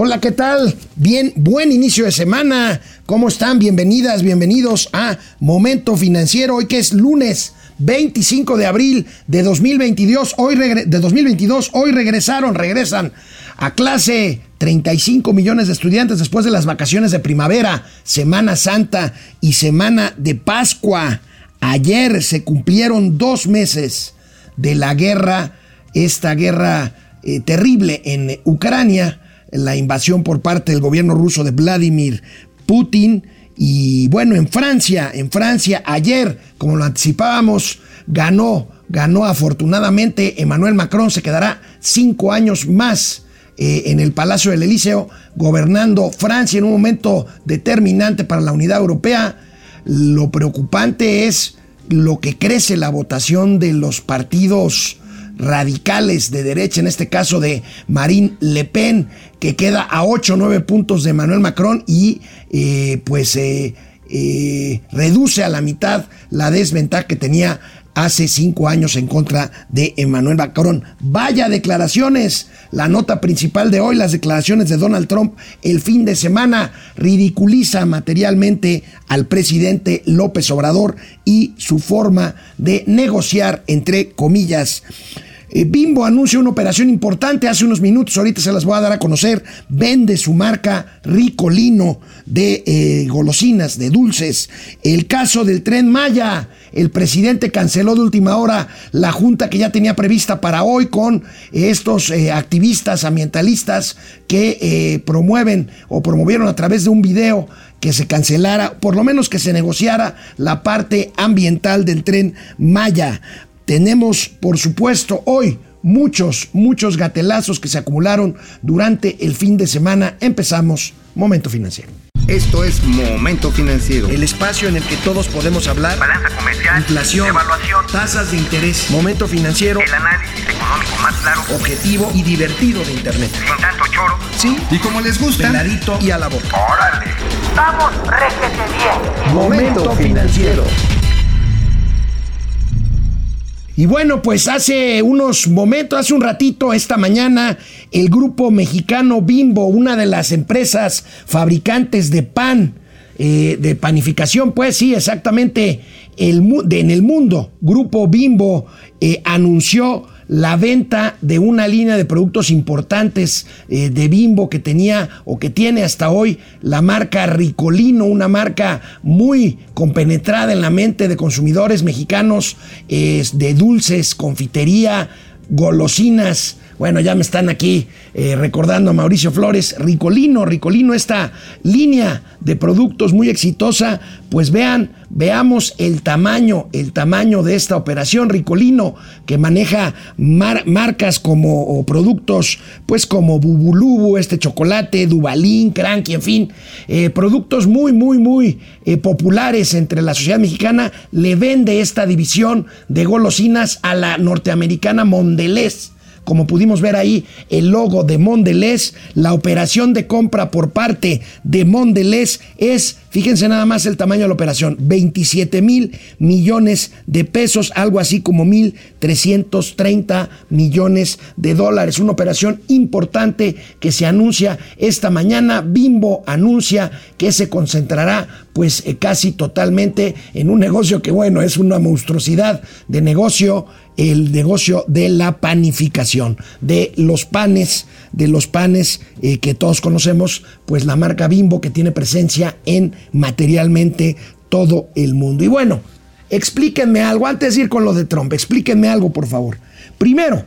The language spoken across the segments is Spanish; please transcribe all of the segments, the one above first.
Hola, ¿qué tal? Bien, buen inicio de semana. ¿Cómo están? Bienvenidas, bienvenidos a Momento Financiero. Hoy que es lunes 25 de abril de 2022. Hoy de 2022, hoy regresaron, regresan a clase 35 millones de estudiantes después de las vacaciones de primavera, Semana Santa y Semana de Pascua. Ayer se cumplieron dos meses de la guerra, esta guerra eh, terrible en Ucrania, la invasión por parte del gobierno ruso de Vladimir Putin. Y bueno, en Francia, en Francia, ayer, como lo anticipábamos, ganó, ganó afortunadamente Emmanuel Macron, se quedará cinco años más eh, en el Palacio del Elíseo, gobernando Francia en un momento determinante para la unidad europea. Lo preocupante es lo que crece la votación de los partidos radicales de derecha, en este caso de Marine Le Pen, que queda a 8 o 9 puntos de Emmanuel Macron y eh, pues eh, eh, reduce a la mitad la desventaja que tenía hace cinco años en contra de Emmanuel Macron. Vaya declaraciones. La nota principal de hoy, las declaraciones de Donald Trump el fin de semana, ridiculiza materialmente al presidente López Obrador y su forma de negociar, entre comillas. Eh, Bimbo anuncia una operación importante hace unos minutos, ahorita se las voy a dar a conocer. Vende su marca Ricolino de eh, golosinas, de dulces. El caso del tren Maya. El presidente canceló de última hora la junta que ya tenía prevista para hoy con estos eh, activistas ambientalistas que promueven o promovieron a través de un video que se cancelara, por lo menos que se negociara la parte ambiental del tren Maya. Tenemos, por supuesto, hoy muchos, muchos gatelazos que se acumularon durante el fin de semana. Empezamos Momento Financiero. Esto es Momento Financiero. El espacio en el que todos podemos hablar. Balanza comercial. Inflación. Evaluación. Tasas de interés. Momento Financiero. El análisis económico más claro. Objetivo y divertido de Internet. Sin tanto choro. Sí. Y como les gusta. Peladito y a la boca. Órale. Vamos, réjete bien. Momento Financiero. Y bueno, pues hace unos momentos, hace un ratito, esta mañana, el grupo mexicano Bimbo, una de las empresas fabricantes de pan, eh, de panificación, pues sí, exactamente, en el mundo, Grupo Bimbo eh, anunció la venta de una línea de productos importantes eh, de Bimbo que tenía o que tiene hasta hoy la marca Ricolino, una marca muy compenetrada en la mente de consumidores mexicanos de dulces, confitería, golosinas, bueno, ya me están aquí eh, recordando a Mauricio Flores, Ricolino, Ricolino, esta línea de productos muy exitosa, pues vean, veamos el tamaño, el tamaño de esta operación Ricolino, que maneja marcas como productos, pues como Bubulubu, este chocolate, Dubalín, Cranky, en fin, eh, productos muy, muy, muy eh, populares entre la sociedad mexicana, le vende esta división de golosinas a la norteamericana Mondelez como pudimos ver ahí, el logo de Mondelez, la operación de compra por parte de Mondelez es, fíjense nada más el tamaño de la operación, 27 mil millones de pesos, algo así como 1.330 millones de dólares. Una operación importante que se anuncia esta mañana. Bimbo anuncia que se concentrará pues eh, casi totalmente en un negocio que bueno, es una monstruosidad de negocio el negocio de la panificación, de los panes, de los panes eh, que todos conocemos, pues la marca Bimbo que tiene presencia en materialmente todo el mundo. Y bueno, explíquenme algo, antes de ir con lo de Trump, explíquenme algo por favor. Primero,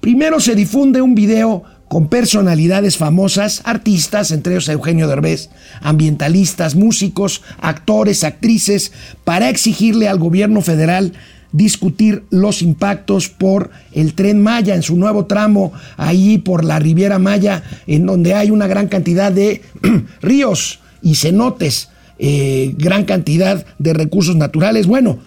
primero se difunde un video con personalidades famosas, artistas, entre ellos Eugenio Derbez, ambientalistas, músicos, actores, actrices, para exigirle al gobierno federal discutir los impactos por el tren Maya en su nuevo tramo ahí por la Riviera Maya, en donde hay una gran cantidad de ríos y cenotes, eh, gran cantidad de recursos naturales. Bueno,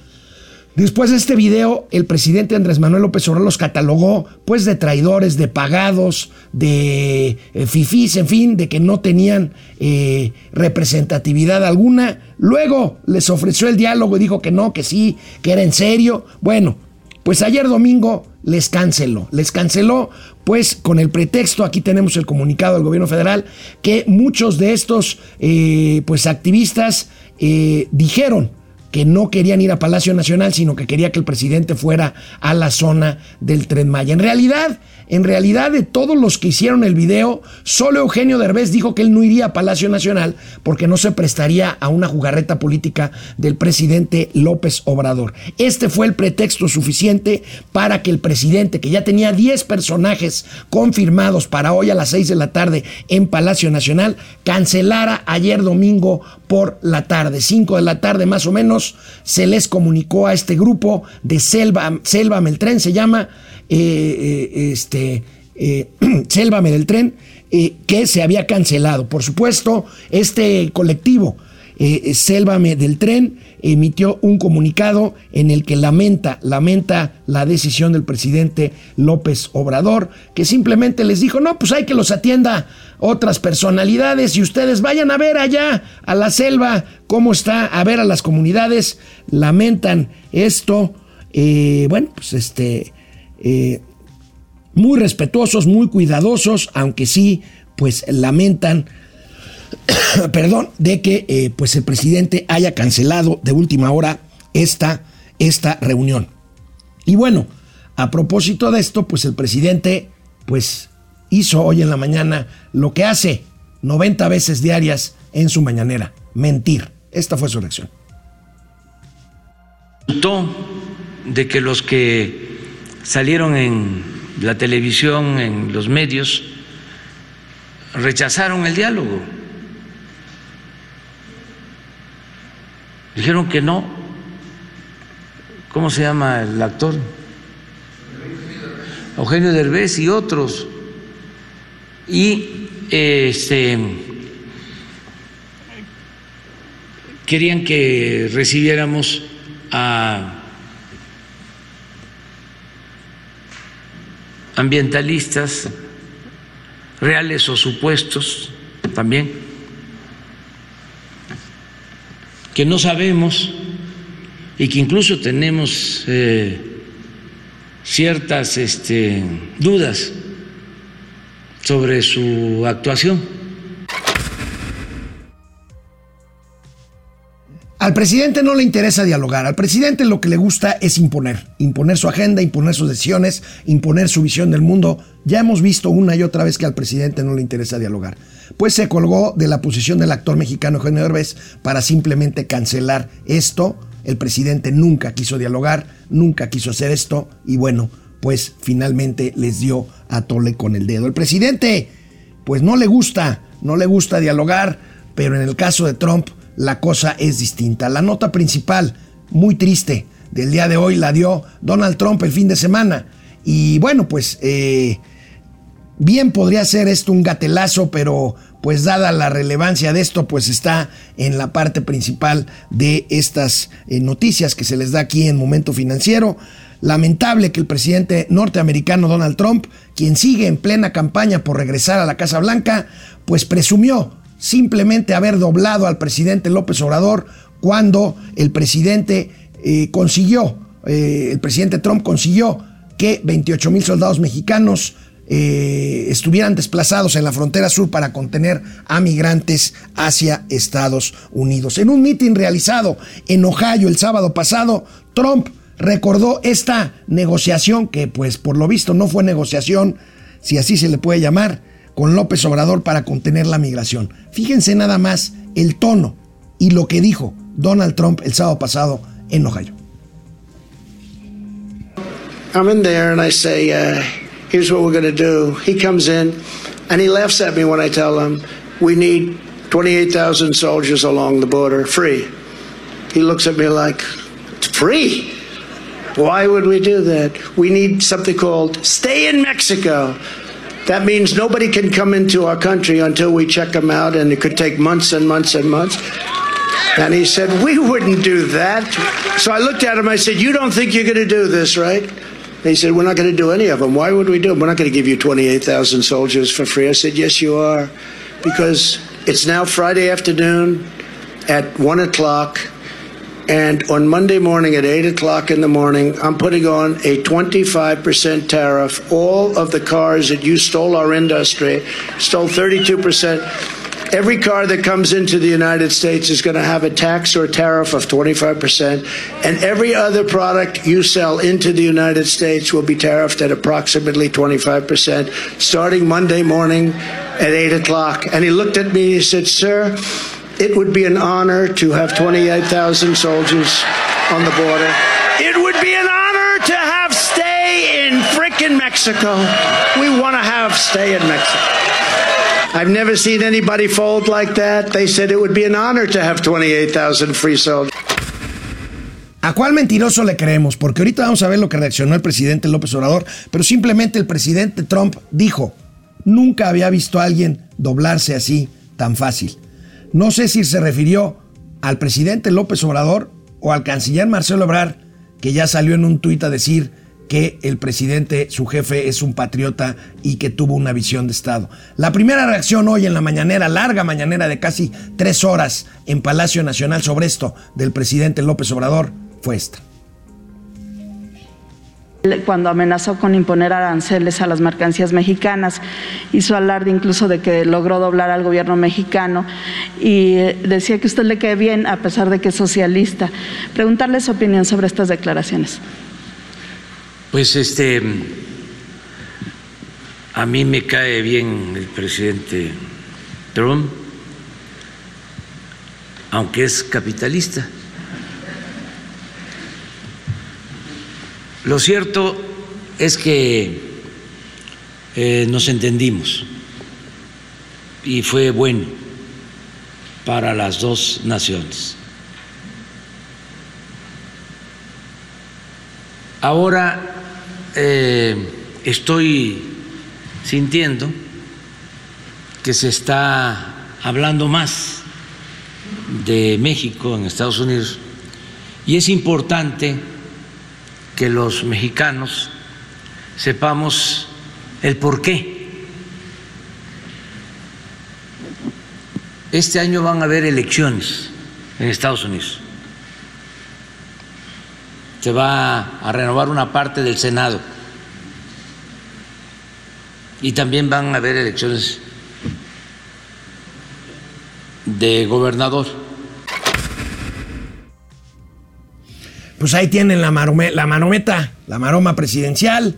Después de este video, el presidente Andrés Manuel López Obrador los catalogó pues de traidores, de pagados, de eh, fifís, en fin, de que no tenían eh, representatividad alguna. Luego les ofreció el diálogo y dijo que no, que sí, que era en serio. Bueno, pues ayer domingo les canceló. Les canceló, pues con el pretexto, aquí tenemos el comunicado del gobierno federal, que muchos de estos eh, pues activistas eh, dijeron que no querían ir a Palacio Nacional, sino que quería que el presidente fuera a la zona del Tren Maya. En realidad, en realidad de todos los que hicieron el video, solo Eugenio Derbez dijo que él no iría a Palacio Nacional porque no se prestaría a una jugarreta política del presidente López Obrador. Este fue el pretexto suficiente para que el presidente, que ya tenía 10 personajes confirmados para hoy a las 6 de la tarde en Palacio Nacional, cancelara ayer domingo por la tarde, 5 de la tarde más o menos, se les comunicó a este grupo de Selva, Selva Meltren, se llama, eh, eh, este, eh, Tren, eh, que se había cancelado. Por supuesto, este colectivo, eh, Sélvame del Tren, emitió un comunicado en el que lamenta, lamenta la decisión del presidente López Obrador, que simplemente les dijo, no, pues hay que los atienda otras personalidades y ustedes vayan a ver allá a la selva cómo está, a ver a las comunidades, lamentan esto, eh, bueno, pues este, eh, muy respetuosos, muy cuidadosos, aunque sí, pues lamentan perdón, de que eh, pues el presidente haya cancelado de última hora esta, esta reunión. Y bueno, a propósito de esto, pues el presidente pues hizo hoy en la mañana lo que hace 90 veces diarias en su mañanera, mentir. Esta fue su reacción. de que los que salieron en la televisión, en los medios, rechazaron el diálogo. Dijeron que no. ¿Cómo se llama el actor? Eugenio Derbez y otros. Y este querían que recibiéramos a ambientalistas reales o supuestos también que no sabemos y que incluso tenemos eh, ciertas este, dudas sobre su actuación. Al presidente no le interesa dialogar, al presidente lo que le gusta es imponer, imponer su agenda, imponer sus decisiones, imponer su visión del mundo. Ya hemos visto una y otra vez que al presidente no le interesa dialogar. Pues se colgó de la posición del actor mexicano Eugenio Derbez para simplemente cancelar esto. El presidente nunca quiso dialogar, nunca quiso hacer esto y bueno, pues finalmente les dio a tole con el dedo. El presidente, pues no le gusta, no le gusta dialogar, pero en el caso de Trump, la cosa es distinta. La nota principal, muy triste, del día de hoy la dio Donald Trump el fin de semana. Y bueno, pues eh, bien podría ser esto un gatelazo, pero pues dada la relevancia de esto, pues está en la parte principal de estas eh, noticias que se les da aquí en Momento Financiero. Lamentable que el presidente norteamericano Donald Trump, quien sigue en plena campaña por regresar a la Casa Blanca, pues presumió simplemente haber doblado al presidente López Obrador cuando el presidente eh, consiguió, eh, el presidente Trump consiguió que 28 mil soldados mexicanos eh, estuvieran desplazados en la frontera sur para contener a migrantes hacia Estados Unidos. En un mitin realizado en Ohio el sábado pasado, Trump recordó esta negociación que pues por lo visto no fue negociación, si así se le puede llamar, con López Obrador para contener la migración. Fíjense nada más el tono y lo que dijo Donald Trump el sábado pasado en Ohio. I'm in there and I say, uh, here's what we're going to do. He comes in and he laughs at me when I tell him we need 28,000 soldiers along the border free. He looks at me like, free? Why would we do that? We need something called stay in Mexico. That means nobody can come into our country until we check them out, and it could take months and months and months. And he said, We wouldn't do that. So I looked at him, I said, You don't think you're going to do this, right? And he said, We're not going to do any of them. Why would we do them? We're not going to give you 28,000 soldiers for free. I said, Yes, you are. Because it's now Friday afternoon at 1 o'clock. And on Monday morning at 8 o'clock in the morning, I'm putting on a 25% tariff. All of the cars that you stole our industry, stole 32%. Every car that comes into the United States is going to have a tax or tariff of 25%, and every other product you sell into the United States will be tariffed at approximately 25%, starting Monday morning at 8 o'clock. And he looked at me and he said, Sir, it would be an honor to have 28,000 soldiers on the border. It would be an honor to have stay in frickin' Mexico. We want to have stay in Mexico. I've never seen anybody fold like that. They said it would be an honor to have 28,000 free soldiers. ¿A cuál mentiroso le creemos? Porque ahorita vamos a ver lo que reaccionó el presidente López Obrador, pero simplemente el presidente Trump dijo, nunca había visto a alguien doblarse así tan fácil. No sé si se refirió al presidente López Obrador o al canciller Marcelo Ebrard, que ya salió en un tuit a decir que el presidente, su jefe, es un patriota y que tuvo una visión de Estado. La primera reacción hoy en la mañanera, larga mañanera de casi tres horas en Palacio Nacional sobre esto del presidente López Obrador fue esta cuando amenazó con imponer aranceles a las mercancías mexicanas, hizo alarde incluso de que logró doblar al gobierno mexicano y decía que usted le quede bien a pesar de que es socialista. Preguntarle su opinión sobre estas declaraciones. Pues este, a mí me cae bien el presidente Trump, aunque es capitalista. Lo cierto es que eh, nos entendimos y fue bueno para las dos naciones. Ahora eh, estoy sintiendo que se está hablando más de México en Estados Unidos y es importante que los mexicanos sepamos el por qué. Este año van a haber elecciones en Estados Unidos se va a renovar una parte del Senado y también van a haber elecciones de gobernador. Pues ahí tienen la, la marometa, la maroma presidencial.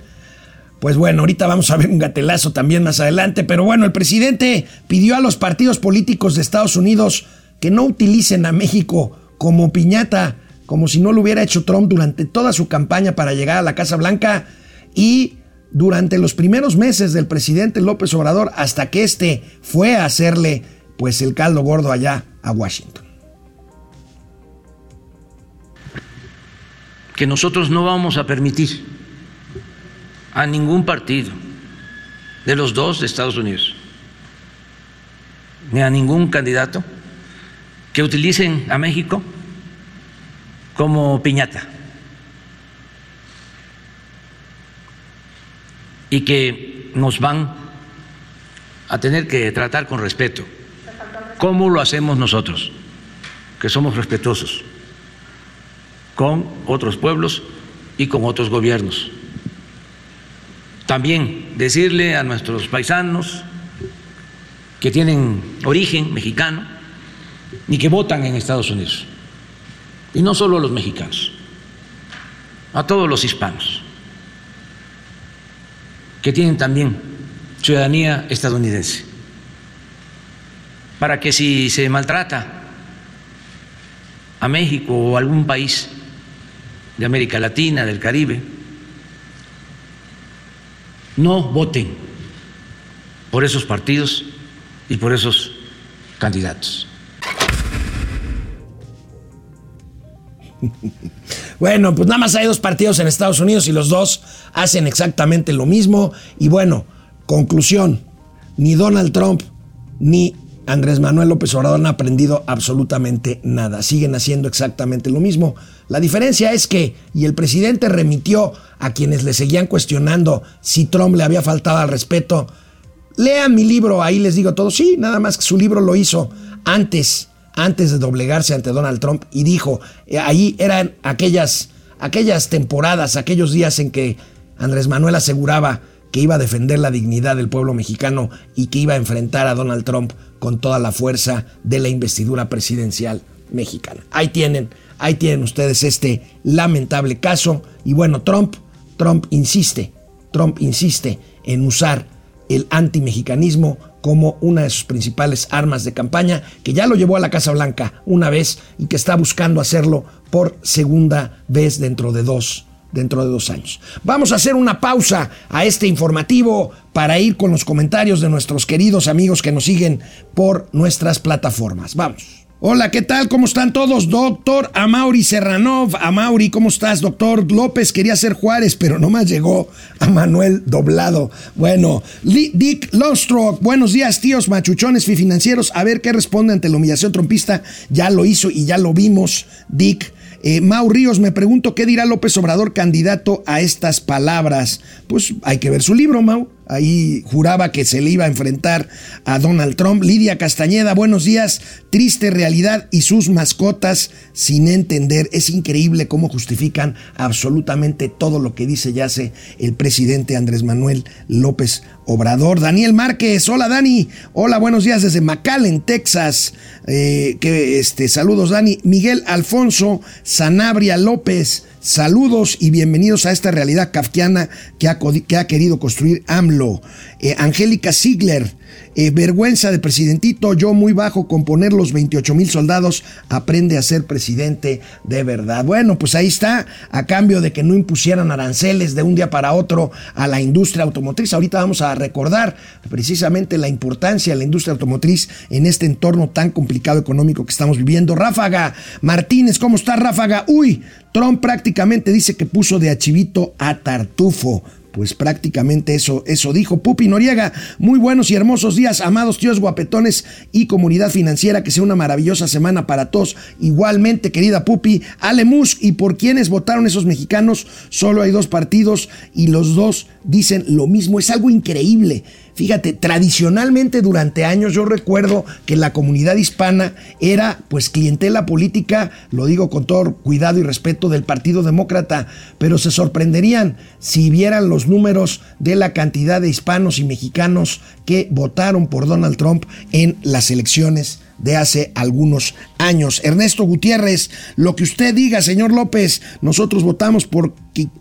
Pues bueno, ahorita vamos a ver un gatelazo también más adelante, pero bueno, el presidente pidió a los partidos políticos de Estados Unidos que no utilicen a México como piñata como si no lo hubiera hecho Trump durante toda su campaña para llegar a la Casa Blanca y durante los primeros meses del presidente López Obrador hasta que éste fue a hacerle pues el caldo gordo allá a Washington. Que nosotros no vamos a permitir a ningún partido de los dos de Estados Unidos, ni a ningún candidato que utilicen a México como piñata y que nos van a tener que tratar con respeto. ¿Cómo lo hacemos nosotros? Que somos respetuosos con otros pueblos y con otros gobiernos. También decirle a nuestros paisanos que tienen origen mexicano y que votan en Estados Unidos y no solo a los mexicanos, a todos los hispanos, que tienen también ciudadanía estadounidense, para que si se maltrata a México o a algún país de América Latina, del Caribe, no voten por esos partidos y por esos candidatos. Bueno, pues nada más hay dos partidos en Estados Unidos y los dos hacen exactamente lo mismo. Y bueno, conclusión, ni Donald Trump ni Andrés Manuel López Obrador han aprendido absolutamente nada. Siguen haciendo exactamente lo mismo. La diferencia es que, y el presidente remitió a quienes le seguían cuestionando si Trump le había faltado al respeto, lean mi libro, ahí les digo todo. Sí, nada más que su libro lo hizo antes antes de doblegarse ante Donald Trump y dijo, eh, ahí eran aquellas, aquellas temporadas, aquellos días en que Andrés Manuel aseguraba que iba a defender la dignidad del pueblo mexicano y que iba a enfrentar a Donald Trump con toda la fuerza de la investidura presidencial mexicana. Ahí tienen, ahí tienen ustedes este lamentable caso y bueno, Trump, Trump insiste, Trump insiste en usar el antimexicanismo como una de sus principales armas de campaña, que ya lo llevó a la Casa Blanca una vez y que está buscando hacerlo por segunda vez dentro de dos dentro de dos años. Vamos a hacer una pausa a este informativo para ir con los comentarios de nuestros queridos amigos que nos siguen por nuestras plataformas. Vamos. Hola, ¿qué tal? ¿Cómo están todos? Doctor Amauri Serranov. Amauri, ¿cómo estás? Doctor López quería ser Juárez, pero nomás llegó a Manuel Doblado. Bueno, Dick Lonstrock, buenos días, tíos machuchones financieros. A ver qué responde ante la humillación trompista. Ya lo hizo y ya lo vimos, Dick. Eh, Mau Ríos, me pregunto qué dirá López Obrador candidato a estas palabras. Pues hay que ver su libro, Mau. Ahí juraba que se le iba a enfrentar a Donald Trump. Lidia Castañeda, buenos días. Triste realidad y sus mascotas sin entender. Es increíble cómo justifican absolutamente todo lo que dice y hace el presidente Andrés Manuel López Obrador. Daniel Márquez, hola Dani. Hola, buenos días desde McAllen, Texas. Eh, que, este, saludos Dani. Miguel Alfonso Sanabria López. Saludos y bienvenidos a esta realidad kafkiana que ha, que ha querido construir AMLO. Eh, Angélica Ziegler, eh, vergüenza de presidentito, yo muy bajo con poner los 28 mil soldados, aprende a ser presidente de verdad. Bueno, pues ahí está, a cambio de que no impusieran aranceles de un día para otro a la industria automotriz. Ahorita vamos a recordar precisamente la importancia de la industria automotriz en este entorno tan complicado económico que estamos viviendo. Ráfaga Martínez, ¿cómo está Ráfaga? Uy, Trump prácticamente dice que puso de achivito a Tartufo pues prácticamente eso, eso dijo Pupi Noriega. Muy buenos y hermosos días, amados tíos guapetones y comunidad financiera. Que sea una maravillosa semana para todos. Igualmente, querida Pupi, Alemus, ¿y por quienes votaron esos mexicanos? Solo hay dos partidos y los dos dicen lo mismo. Es algo increíble. Fíjate, tradicionalmente durante años yo recuerdo que la comunidad hispana era pues clientela política, lo digo con todo cuidado y respeto del Partido Demócrata, pero se sorprenderían si vieran los números de la cantidad de hispanos y mexicanos que votaron por Donald Trump en las elecciones de hace algunos años. Ernesto Gutiérrez, lo que usted diga, señor López, nosotros votamos por,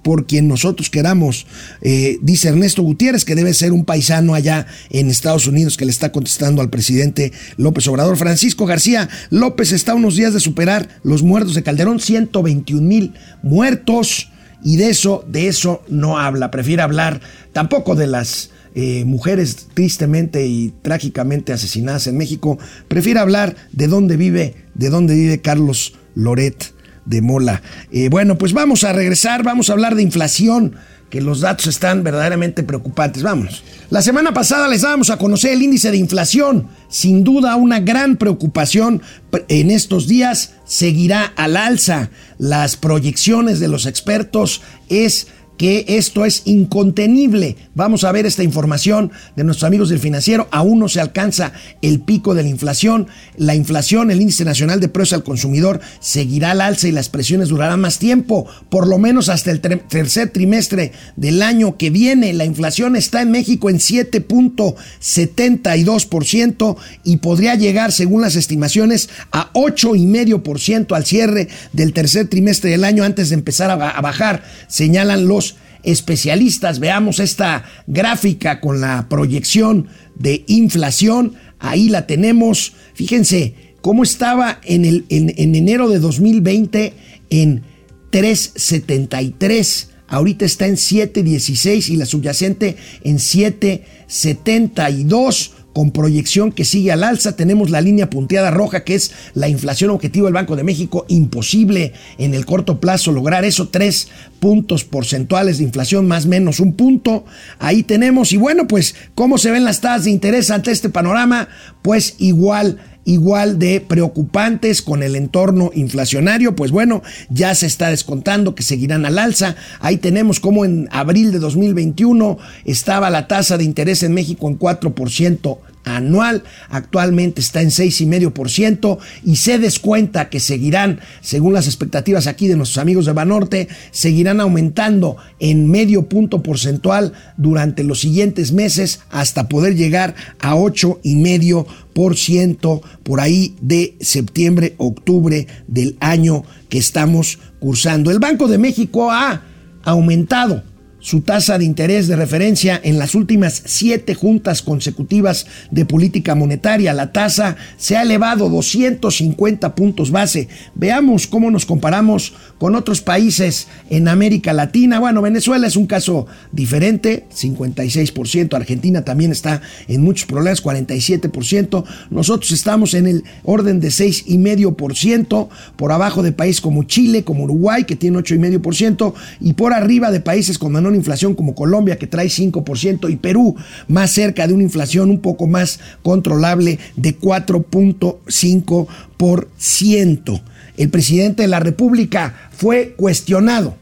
por quien nosotros queramos. Eh, dice Ernesto Gutiérrez que debe ser un paisano allá en Estados Unidos que le está contestando al presidente López Obrador. Francisco García López está a unos días de superar los muertos de Calderón, 121 mil muertos. Y de eso, de eso no habla. Prefiere hablar tampoco de las eh, mujeres tristemente y trágicamente asesinadas en México, prefiere hablar de dónde vive, de dónde vive Carlos Loret de Mola. Eh, bueno, pues vamos a regresar, vamos a hablar de inflación, que los datos están verdaderamente preocupantes. Vamos. La semana pasada les dábamos a conocer el índice de inflación. Sin duda una gran preocupación en estos días seguirá al alza. Las proyecciones de los expertos es que esto es incontenible. Vamos a ver esta información de nuestros amigos del financiero. Aún no se alcanza el pico de la inflación. La inflación, el índice nacional de precios al consumidor, seguirá al alza y las presiones durarán más tiempo, por lo menos hasta el tercer trimestre del año que viene. La inflación está en México en 7.72% y podría llegar, según las estimaciones, a 8,5% al cierre del tercer trimestre del año antes de empezar a bajar, señalan los especialistas. Veamos esta gráfica con la proyección de inflación. Ahí la tenemos. Fíjense cómo estaba en, el, en, enero de 2020 en 373. Ahorita está en 7.16 y la subyacente en 7.72 con proyección que sigue al alza. Tenemos la línea punteada roja, que es la inflación objetivo del Banco de México. Imposible en el corto plazo lograr eso. Tres puntos porcentuales de inflación, más o menos un punto. Ahí tenemos. Y bueno, pues, ¿cómo se ven las tasas de interés ante este panorama? Pues igual igual de preocupantes con el entorno inflacionario, pues bueno, ya se está descontando que seguirán al alza. Ahí tenemos como en abril de 2021 estaba la tasa de interés en México en 4% anual. Actualmente está en 6,5% y se descuenta que seguirán, según las expectativas aquí de nuestros amigos de Banorte, seguirán aumentando en medio punto porcentual durante los siguientes meses hasta poder llegar a 8,5% por ahí de septiembre, octubre del año que estamos cursando. El Banco de México ha aumentado su tasa de interés de referencia en las últimas siete juntas consecutivas de política monetaria. La tasa se ha elevado 250 puntos base. Veamos cómo nos comparamos con otros países en América Latina. Bueno, Venezuela es un caso diferente, 56%. Argentina también está en muchos problemas, 47%. Nosotros estamos en el orden de 6,5%, por abajo de países como Chile, como Uruguay, que tiene 8,5%, y por arriba de países con menor inflación como Colombia que trae 5% y Perú más cerca de una inflación un poco más controlable de 4.5%. El presidente de la República fue cuestionado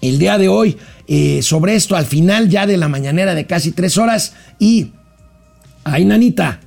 el día de hoy eh, sobre esto al final ya de la mañanera de casi tres horas y, ay nanita,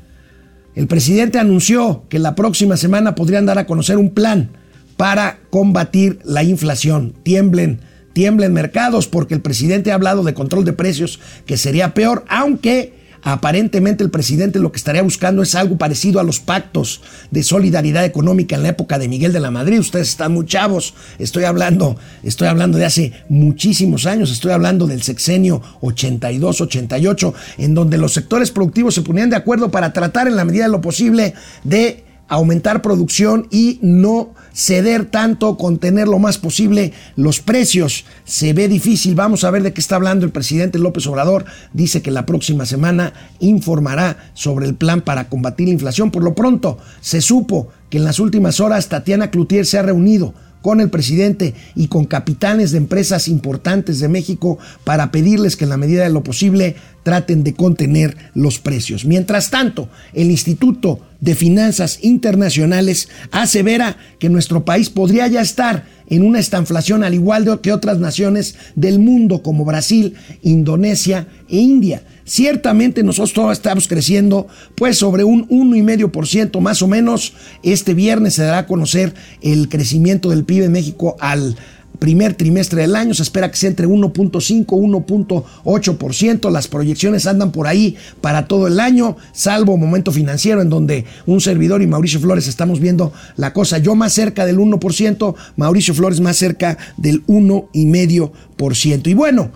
el presidente anunció que la próxima semana podrían dar a conocer un plan para combatir la inflación. Tiemblen tiemblen mercados porque el presidente ha hablado de control de precios que sería peor, aunque aparentemente el presidente lo que estaría buscando es algo parecido a los pactos de solidaridad económica en la época de Miguel de la Madrid. Ustedes están muy chavos. Estoy hablando, estoy hablando de hace muchísimos años. Estoy hablando del sexenio 82-88, en donde los sectores productivos se ponían de acuerdo para tratar en la medida de lo posible de aumentar producción y no ceder tanto, contener lo más posible los precios. Se ve difícil. Vamos a ver de qué está hablando el presidente López Obrador. Dice que la próxima semana informará sobre el plan para combatir la inflación. Por lo pronto, se supo que en las últimas horas Tatiana Cloutier se ha reunido con el presidente y con capitanes de empresas importantes de México para pedirles que en la medida de lo posible traten de contener los precios. Mientras tanto, el Instituto de Finanzas Internacionales asevera que nuestro país podría ya estar en una estanflación al igual que otras naciones del mundo como Brasil, Indonesia e India. Ciertamente nosotros todos estamos creciendo pues sobre un 1,5% más o menos. Este viernes se dará a conocer el crecimiento del PIB en México al primer trimestre del año. Se espera que sea entre 1.5 1.8%. Las proyecciones andan por ahí para todo el año, salvo momento financiero en donde un servidor y Mauricio Flores estamos viendo la cosa. Yo más cerca del 1%, Mauricio Flores más cerca del 1,5%. Y bueno,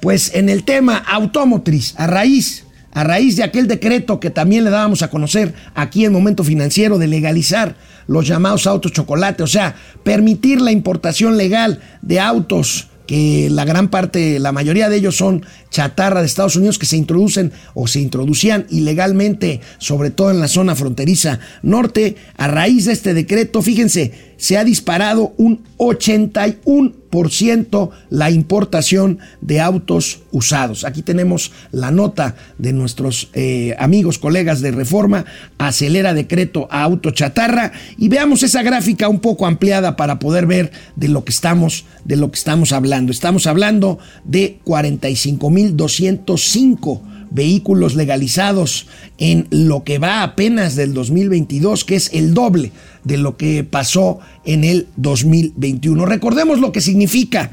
pues en el tema automotriz, a raíz a raíz de aquel decreto que también le dábamos a conocer aquí en Momento Financiero de legalizar los llamados autos chocolate, o sea, permitir la importación legal de autos que la gran parte, la mayoría de ellos son chatarra de Estados Unidos que se introducen o se introducían ilegalmente, sobre todo en la zona fronteriza norte. A raíz de este decreto, fíjense, se ha disparado un 81% la importación de autos usados. Aquí tenemos la nota de nuestros eh, amigos, colegas de Reforma, acelera decreto a auto chatarra y veamos esa gráfica un poco ampliada para poder ver de lo que estamos, de lo que estamos hablando. Estamos hablando de 45.205 vehículos legalizados en lo que va apenas del 2022, que es el doble de lo que pasó en el 2021. Recordemos lo que significa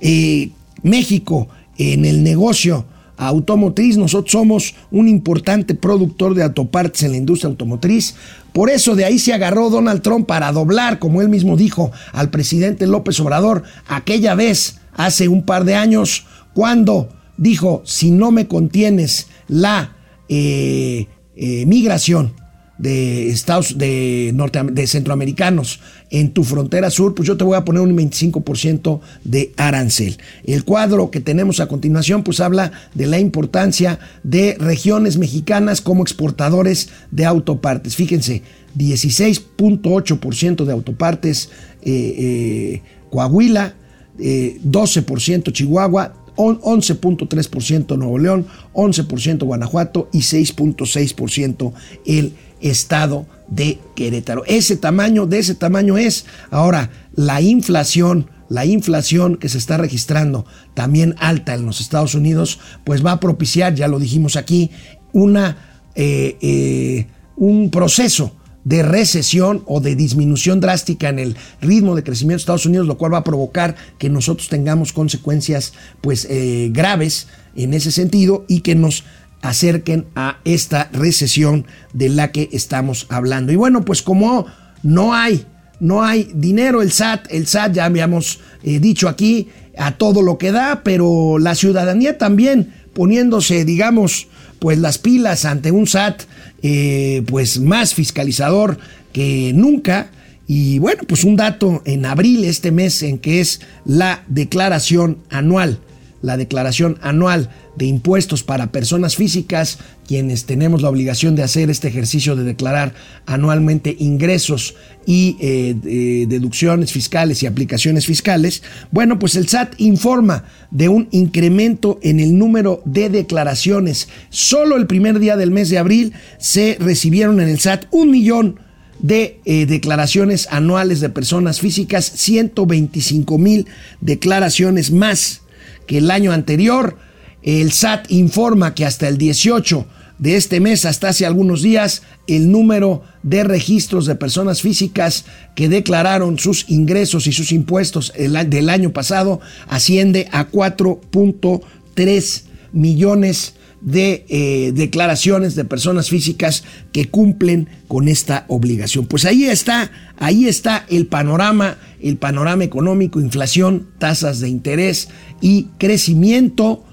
eh, México en el negocio automotriz. Nosotros somos un importante productor de autopartes en la industria automotriz. Por eso de ahí se agarró Donald Trump para doblar, como él mismo dijo, al presidente López Obrador aquella vez, hace un par de años, cuando dijo, si no me contienes la eh, eh, migración de Estados de, norte, de centroamericanos en tu frontera sur, pues yo te voy a poner un 25% de arancel. El cuadro que tenemos a continuación pues habla de la importancia de regiones mexicanas como exportadores de autopartes. Fíjense, 16.8% de autopartes eh, Coahuila, 12% Chihuahua, 11.3% Nuevo León, 11% Guanajuato y 6.6% el estado de Querétaro. Ese tamaño, de ese tamaño es. Ahora, la inflación, la inflación que se está registrando también alta en los Estados Unidos, pues va a propiciar, ya lo dijimos aquí, una eh, eh, un proceso de recesión o de disminución drástica en el ritmo de crecimiento de Estados Unidos, lo cual va a provocar que nosotros tengamos consecuencias pues eh, graves en ese sentido y que nos acerquen a esta recesión de la que estamos hablando. Y bueno, pues como no hay, no hay dinero, el SAT, el SAT ya habíamos eh, dicho aquí, a todo lo que da, pero la ciudadanía también poniéndose, digamos, pues las pilas ante un SAT eh, pues más fiscalizador que nunca. Y bueno, pues un dato en abril, este mes en que es la declaración anual, la declaración anual de impuestos para personas físicas, quienes tenemos la obligación de hacer este ejercicio de declarar anualmente ingresos y eh, eh, deducciones fiscales y aplicaciones fiscales, bueno, pues el SAT informa de un incremento en el número de declaraciones. Solo el primer día del mes de abril se recibieron en el SAT un millón de eh, declaraciones anuales de personas físicas, 125 mil declaraciones más que el año anterior. El SAT informa que hasta el 18 de este mes, hasta hace algunos días, el número de registros de personas físicas que declararon sus ingresos y sus impuestos del año pasado asciende a 4.3 millones de eh, declaraciones de personas físicas que cumplen con esta obligación. Pues ahí está, ahí está el panorama, el panorama económico, inflación, tasas de interés y crecimiento,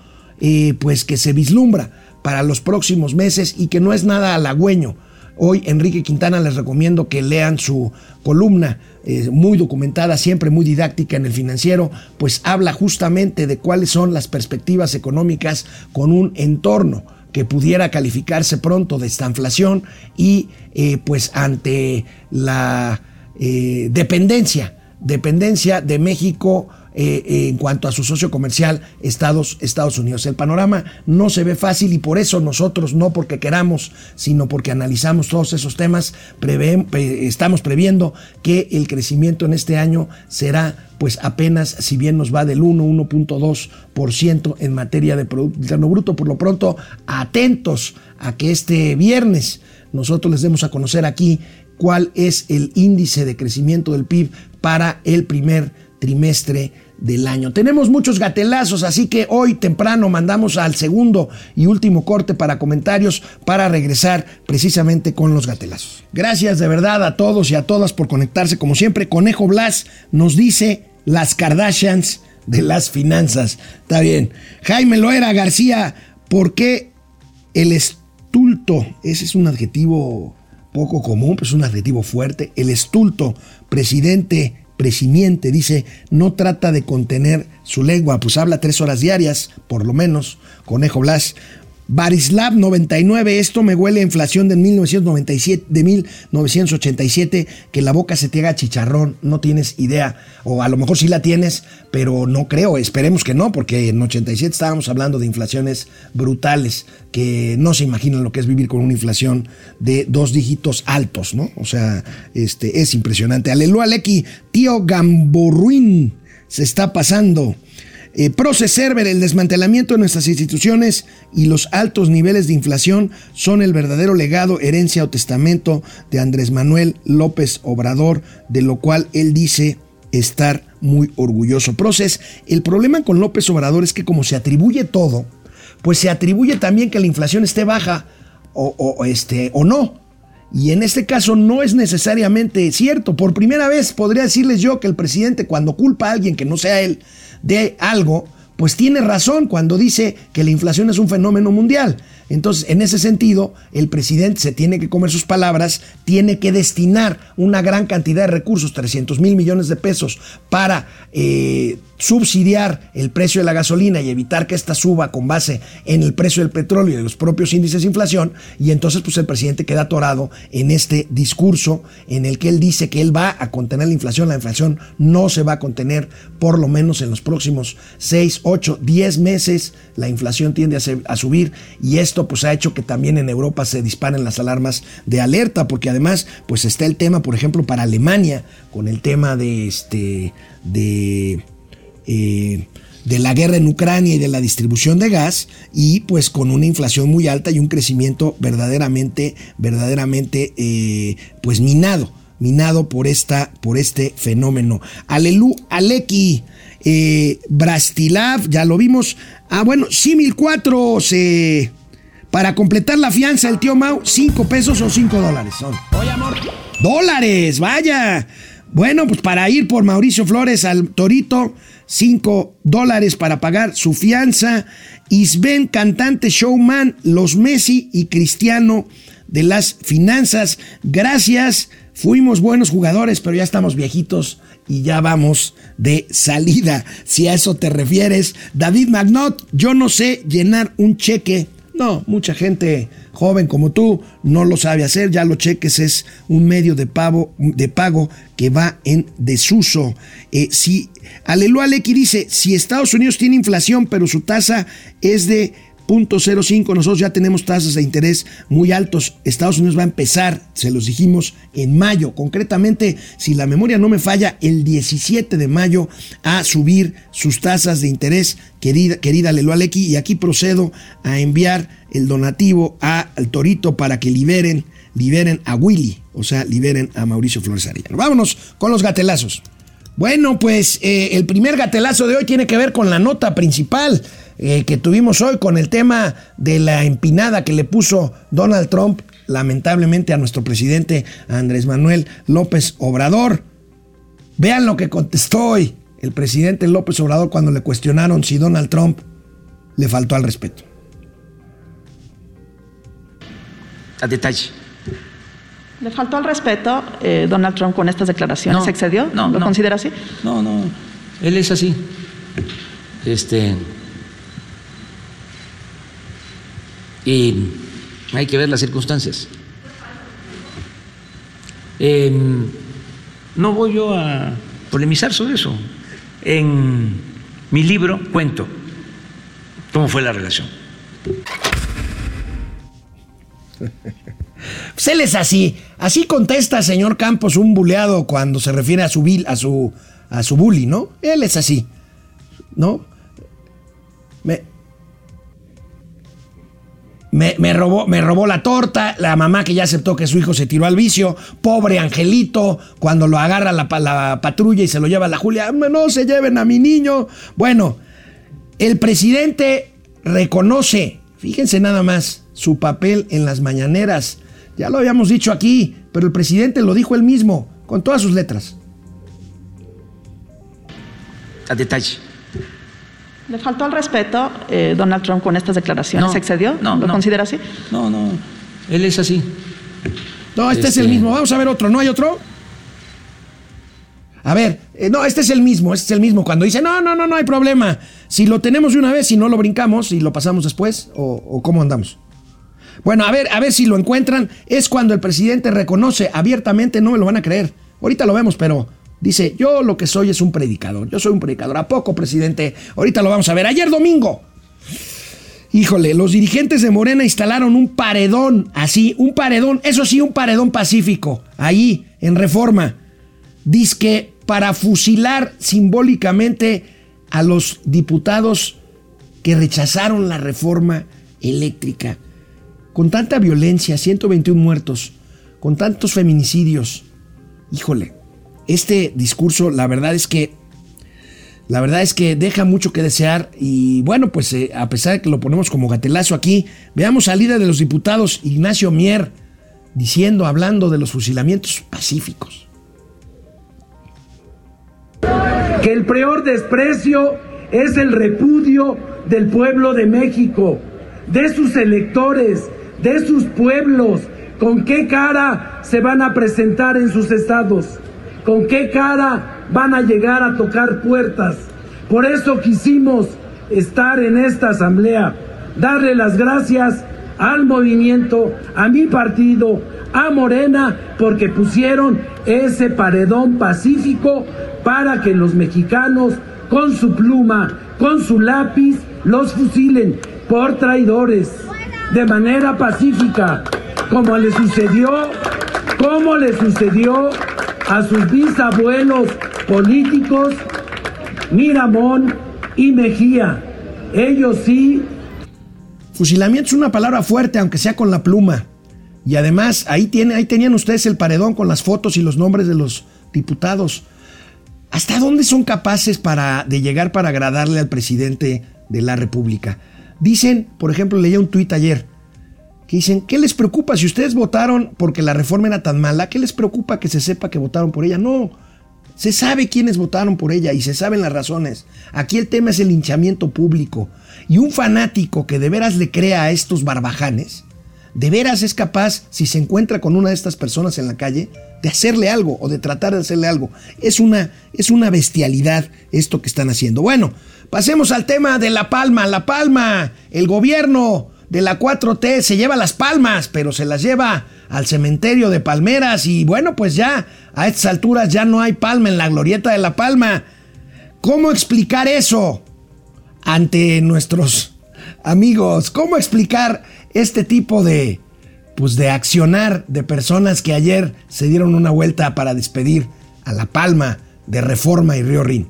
eh, pues que se vislumbra para los próximos meses y que no es nada halagüeño. Hoy Enrique Quintana les recomiendo que lean su columna eh, muy documentada, siempre muy didáctica en el financiero, pues habla justamente de cuáles son las perspectivas económicas con un entorno que pudiera calificarse pronto de esta inflación y eh, pues ante la dependencia, dependencia de México eh, en cuanto a su socio comercial Estados, Estados Unidos. El panorama no se ve fácil y por eso nosotros, no porque queramos, sino porque analizamos todos esos temas, estamos previendo que el crecimiento en este año será pues apenas, si bien nos va del 1, 1.2% en materia de Producto Interno Bruto, por lo pronto atentos a que este viernes nosotros les demos a conocer aquí cuál es el índice de crecimiento del PIB para el primer trimestre del año. Tenemos muchos gatelazos, así que hoy temprano mandamos al segundo y último corte para comentarios para regresar precisamente con los gatelazos. Gracias de verdad a todos y a todas por conectarse como siempre. Conejo Blas nos dice las Kardashians de las finanzas. Está bien. Jaime Loera García, ¿por qué el estulto? Ese es un adjetivo poco común, pero es un adjetivo fuerte. El estulto presidente presimiente, dice, no trata de contener su lengua, pues habla tres horas diarias, por lo menos, Conejo Blas. Barislav 99, esto me huele a inflación de 1997, de 1987, que la boca se te haga chicharrón, no tienes idea, o a lo mejor sí la tienes, pero no creo, esperemos que no, porque en 87 estábamos hablando de inflaciones brutales, que no se imaginan lo que es vivir con una inflación de dos dígitos altos, ¿no? O sea, este, es impresionante. Aleluya, Lecky, tío Gamborruín, se está pasando. Eh, Proceserver, el desmantelamiento de nuestras instituciones y los altos niveles de inflación son el verdadero legado, herencia o testamento de Andrés Manuel López Obrador, de lo cual él dice estar muy orgulloso. Proces, el problema con López Obrador es que como se atribuye todo, pues se atribuye también que la inflación esté baja o, este, o no. Y en este caso no es necesariamente cierto. Por primera vez podría decirles yo que el presidente cuando culpa a alguien que no sea él de algo, pues tiene razón cuando dice que la inflación es un fenómeno mundial. Entonces, en ese sentido, el presidente se tiene que comer sus palabras, tiene que destinar una gran cantidad de recursos, 300 mil millones de pesos, para eh, subsidiar el precio de la gasolina y evitar que ésta suba con base en el precio del petróleo y de los propios índices de inflación, y entonces pues el presidente queda atorado en este discurso en el que él dice que él va a contener la inflación, la inflación no se va a contener por lo menos en los próximos 6, 8, 10 meses, la inflación tiende a, subir y esto pues ha hecho que también en Europa se disparen las alarmas de alerta, porque además pues está el tema, por ejemplo, para Alemania, con el tema de este, de eh, de la guerra en Ucrania y de la distribución de gas y pues con una inflación muy alta y un crecimiento verdaderamente, verdaderamente eh, pues minado, minado por, esta, por este fenómeno. Alelu, Aleki, eh, Brastilav, ya lo vimos. Ah, bueno, Simil 4 se... Para completar la fianza, el tío Mau, 5 pesos o 5 dólares son. Oye, amor. Dólares, vaya. Bueno, pues para ir por Mauricio Flores al Torito, 5 dólares para pagar su fianza. Isben, cantante, showman, los Messi y Cristiano de las finanzas. Gracias, fuimos buenos jugadores, pero ya estamos viejitos y ya vamos de salida. Si a eso te refieres, David Magnot, yo no sé llenar un cheque. No, mucha gente joven como tú no lo sabe hacer, ya lo cheques es un medio de, pago, de pago que va en desuso. Eh, si Aleluya Lecky dice, si Estados Unidos tiene inflación pero su tasa es de 0.05, nosotros ya tenemos tasas de interés muy altos. Estados Unidos va a empezar, se los dijimos, en mayo, concretamente, si la memoria no me falla, el 17 de mayo a subir sus tasas de interés, querida, querida Lelo Aleki, y aquí procedo a enviar el donativo al Torito para que liberen, liberen a Willy, o sea, liberen a Mauricio Flores Arellano. Vámonos con los gatelazos. Bueno, pues eh, el primer gatelazo de hoy tiene que ver con la nota principal. Eh, que tuvimos hoy con el tema de la empinada que le puso Donald Trump, lamentablemente, a nuestro presidente Andrés Manuel López Obrador. Vean lo que contestó hoy el presidente López Obrador cuando le cuestionaron si Donald Trump le faltó al respeto. A detalle. ¿Le faltó al respeto eh, Donald Trump con estas declaraciones? No, ¿Se excedió? no, ¿Lo no. considera así? No, no. Él es así. Este. Y hay que ver las circunstancias. Em, no voy yo a polemizar sobre eso. En mi libro cuento cómo fue la relación. Pues él es así. Así contesta señor Campos un buleado cuando se refiere a su, vil- a su, a su bully, ¿no? Él es así. ¿No? Me, robó, me robó la torta, la mamá que ya aceptó que su hijo se tiró al vicio, pobre angelito, cuando lo agarra la, la patrulla y se lo lleva a la Julia, no se lleven a mi niño. Bueno, el presidente reconoce, fíjense nada más, su papel en las mañaneras. Ya lo habíamos dicho aquí, pero el presidente lo dijo él mismo, con todas sus letras. A detalle. ¿Le faltó al respeto eh, Donald Trump con estas declaraciones? No, ¿Se excedió? no, ¿Lo no. considera así? No, no. Él es así. No, este, es Este- el mismo. Vamos a ver otro. ¿No hay otro? A ver, eh, no, este es el mismo, este es el mismo. Cuando dice, no, no, no, no hay problema. Si lo tenemos de una vez y no lo brincamos y lo pasamos después, o, o cómo andamos. Bueno, a ver, a ver si lo encuentran. Es cuando el presidente reconoce abiertamente, no me lo van a creer. Ahorita lo vemos, pero dice, yo lo que soy es un predicador. Yo soy un predicador. ¿A poco, presidente? Ahorita lo vamos a ver. Ayer domingo. Híjole, los dirigentes de Morena instalaron un paredón, así, un paredón, eso sí, un paredón pacífico, ahí, en reforma. Disque para fusilar simbólicamente a los diputados que rechazaron la reforma eléctrica. Con tanta violencia, 121 muertos, con tantos feminicidios. Híjole, este discurso, la verdad es que la verdad es que deja mucho que desear y bueno, pues eh, a pesar de que lo ponemos como gatelazo aquí, veamos al líder de los diputados, Ignacio Mier, diciendo, hablando de los fusilamientos pacíficos. que el peor desprecio es el repudio del pueblo de México, de sus electores, de sus pueblos. ¿Con qué cara se van a presentar en sus estados? ¿Con qué cara van a llegar a tocar puertas? Por eso quisimos estar en esta asamblea, darle las gracias al movimiento, a mi partido, a Morena, porque pusieron ese paredón pacífico para que los mexicanos con su pluma, con su lápiz, los fusilen por traidores, de manera pacífica, como le sucedió, como le sucedió a sus bisabuelos políticos, Miramón, y Mejía. Ellos sí Fusilamiento es una palabra fuerte, aunque sea con la pluma. Y además, ahí, tiene, ahí tenían ustedes el paredón con las fotos y los nombres de los diputados. ¿Hasta dónde son capaces para, de llegar para agradarle al presidente de la República? Dicen, por ejemplo, leía un tuit ayer, que dicen, ¿qué les preocupa si ustedes votaron porque la reforma era tan mala? ¿Qué les preocupa que se sepa que votaron por ella? No, se sabe quiénes votaron por ella y se saben las razones. Aquí el tema es el linchamiento público. Y un fanático que de veras le crea a estos barbajanes, de veras es capaz, si se encuentra con una de estas personas en la calle, de hacerle algo o de tratar de hacerle algo. Es una, es una bestialidad esto que están haciendo. Bueno, pasemos al tema de La Palma. La Palma, el gobierno de la 4T se lleva las palmas, pero se las lleva al cementerio de Palmeras y bueno, pues ya a estas alturas ya no hay palma en la glorieta de La Palma. ¿Cómo explicar eso ante nuestros amigos? ¿Cómo explicar este tipo de pues de accionar de personas que ayer se dieron una vuelta para despedir a La Palma de Reforma y Río Rin?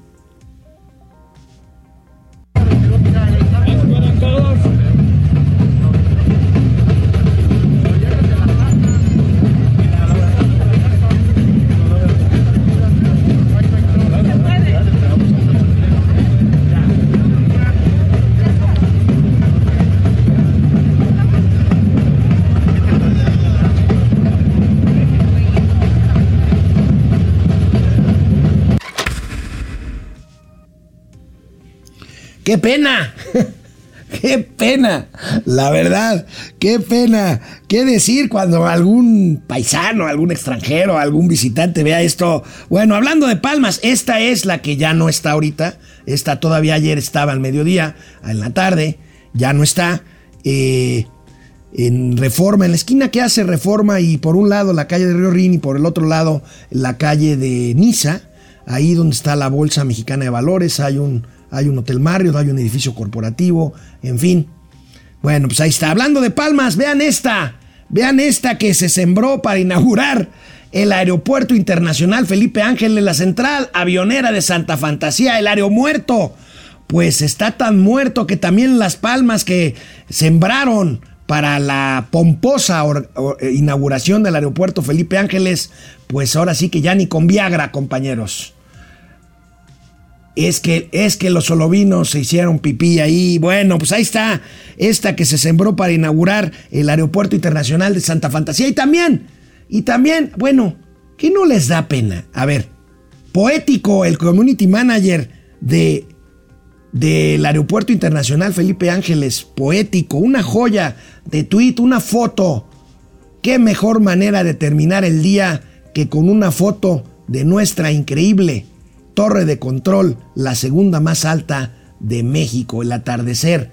¡Qué pena! ¡Qué pena! La verdad, qué pena. ¿Qué decir cuando algún paisano, algún extranjero, algún visitante vea esto? Bueno, hablando de palmas, esta es la que ya no está ahorita. Esta todavía ayer estaba al mediodía, en la tarde, ya no está. Eh, en Reforma, en la esquina que hace Reforma y por un lado la calle de Río Rin y por el otro lado la calle de Niza, ahí donde está la Bolsa Mexicana de Valores, hay un hay un hotel Marriott, hay un edificio corporativo, en fin. Bueno, pues ahí está. Hablando de palmas, vean esta, vean esta que se sembró para inaugurar el Aeropuerto Internacional Felipe Ángel de la Central Avionera de Santa Fantasía, el aeromuerto. Pues está tan muerto que también las palmas que sembraron para la pomposa inauguración del aeropuerto Felipe Ángeles, pues ahora sí que ya ni con Viagra, compañeros es que, es que los solovinos se hicieron pipí ahí. Bueno, pues ahí está esta que se sembró para inaugurar el Aeropuerto Internacional de Santa Fantasía. Y también, y también, bueno, ¿qué no les da pena? A ver, poético, el community manager de del Aeropuerto Internacional Felipe Ángeles, poético, una joya de tweet, una foto. Qué mejor manera de terminar el día que con una foto de nuestra increíble torre de control, la segunda más alta de México, el atardecer.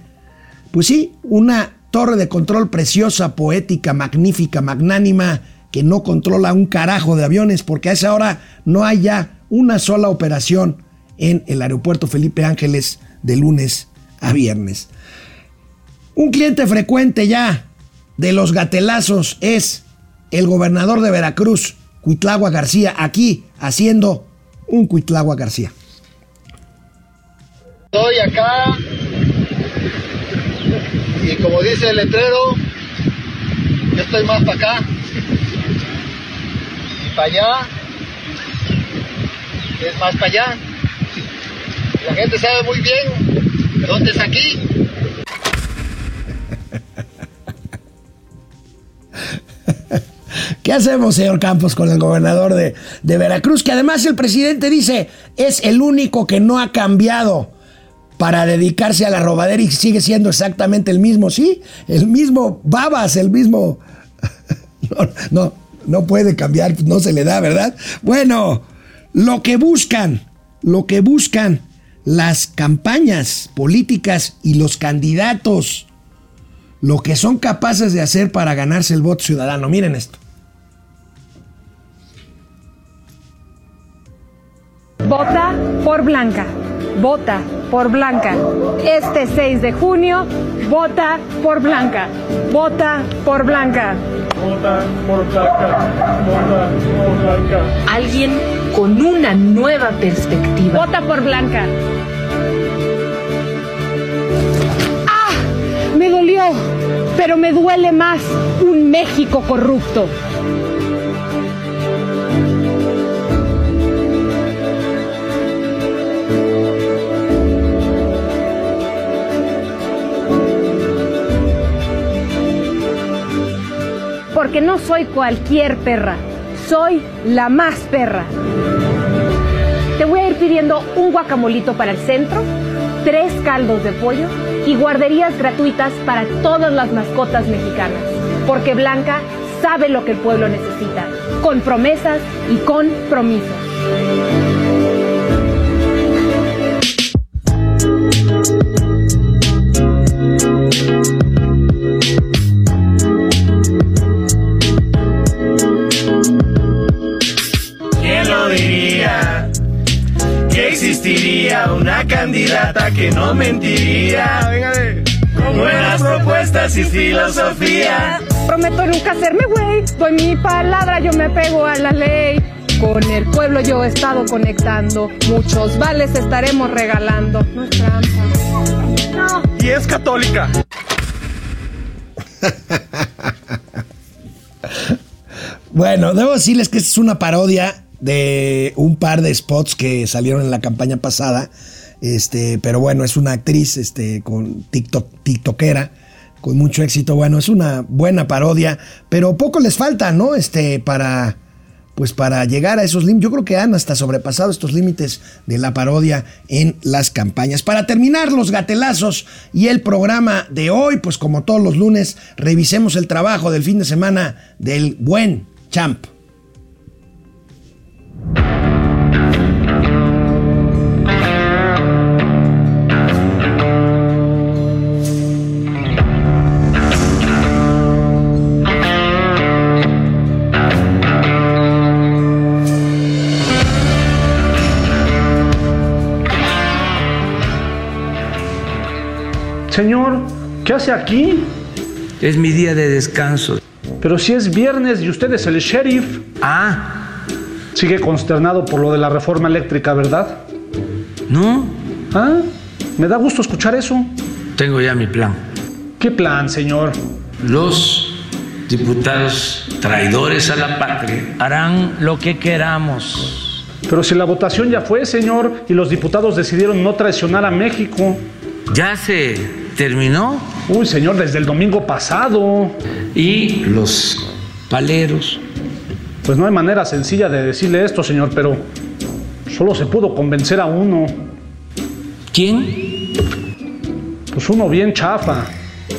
Pues sí, una torre de control preciosa, poética, magnífica, magnánima, que no controla un carajo de aviones, porque a esa hora no hay ya una sola operación en el aeropuerto Felipe Ángeles de lunes a viernes. Un cliente frecuente ya de los gatelazos es el gobernador de Veracruz, Cuitlagua García, aquí haciendo un Cuitlagua García. Estoy acá y como dice el letrero, yo estoy más para acá y para allá es más para allá. La gente sabe muy bien dónde es aquí. ¿Qué hacemos, señor Campos, con el gobernador de, Veracruz? Que además el presidente dice es el único que no ha cambiado para dedicarse a la robadera y sigue siendo exactamente el mismo, sí, el mismo babas, el mismo... No, no, no puede cambiar, no se le da, ¿verdad? Bueno, lo que buscan, lo que buscan las campañas políticas y los candidatos, lo que son capaces de hacer para ganarse el voto ciudadano. Miren esto. Vota por Blanca. Vota por Blanca. Este 6 de junio, vota por Blanca. Vota por Blanca. Vota por Blanca. Vota por Blanca. Alguien con una nueva perspectiva. Vota por Blanca. ¡Ah! Me dolió, pero me duele más un México corrupto. Porque no soy cualquier perra, soy la más perra. Te voy a ir pidiendo un guacamolito para el centro, tres caldos de pollo y guarderías gratuitas para todas las mascotas mexicanas. Porque Blanca sabe lo que el pueblo necesita, con promesas y compromisos. Que no mentiría. Con buenas propuestas y filosofía. Prometo nunca hacerme güey, doy mi palabra, yo me pego a la ley. Con el pueblo yo he estado conectando, muchos vales estaremos regalando. No es trampa. No. Y es católica. Bueno, debo decirles que esta es una parodia de un par de spots que salieron en la campaña pasada. Este, pero bueno, es una actriz este, con TikTok, TikTokera, con mucho éxito. Bueno, es una buena parodia, pero poco les falta, ¿no? Este, para, pues para llegar a esos límites. Yo creo que han hasta sobrepasado estos límites de la parodia en las campañas. Para terminar los gatelazos y el programa de hoy, pues como todos los lunes, revisemos el trabajo del fin de semana del buen Champ. Señor, ¿qué hace aquí? Es mi día de descanso. Pero si es viernes y usted es el sheriff. Ah, Sigue consternado por lo de la reforma eléctrica, ¿verdad? no, ¿Ah? Me da gusto escuchar eso. tengo ya mi plan. ¿Qué plan, señor? Los diputados traidores a la patria harán lo que queramos. Pero si la votación ya fue, señor, y los diputados decidieron no traicionar a México. Ya se terminó Uy, señor, desde el domingo pasado. y los paleros Pues no hay manera sencilla de decirle esto, señor, pero solo se pudo convencer a uno. ¿Quién? Pues uno bien chafa.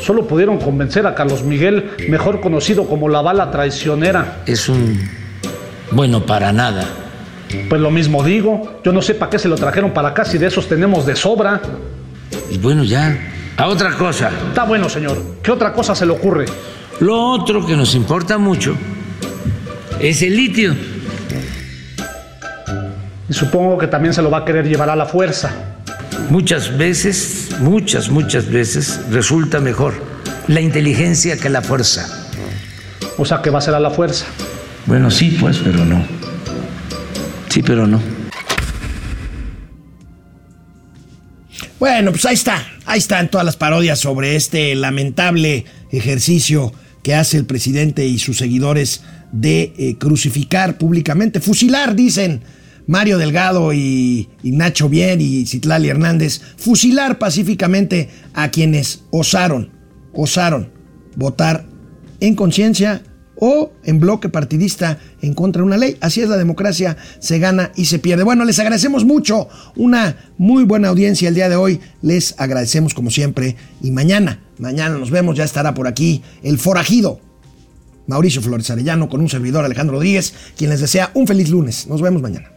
Solo pudieron convencer a Carlos Miguel, mejor conocido como la bala traicionera. Es un bueno para nada. Pues lo mismo digo. Yo no sé para qué se lo trajeron para acá si de esos tenemos de sobra. Y bueno, ya. A otra cosa. Está bueno, señor. ¿Qué otra cosa se le ocurre? Lo otro que nos importa mucho es el litio. Y supongo que también se lo va a querer llevar a la fuerza. Muchas veces, muchas, muchas veces resulta mejor la inteligencia que la fuerza. O sea que va a ser a la fuerza. Bueno, sí, pues, pero no. Sí, pero no. Bueno, pues ahí está. Ahí están todas las parodias sobre este lamentable ejercicio que hace el presidente y sus seguidores de eh, crucificar públicamente, fusilar, dicen Mario Delgado y, y Nacho Bien y Citlali Hernández, fusilar pacíficamente a quienes osaron, osaron votar en conciencia o en bloque partidista en contra de una ley. Así es la democracia, se gana y se pierde. Bueno, les agradecemos mucho, una muy buena audiencia el día de hoy, les agradecemos como siempre y mañana, mañana nos vemos, ya estará por aquí el forajido. Mauricio Flores Arellano con un servidor Alejandro Rodríguez, quien les desea un feliz lunes. Nos vemos mañana.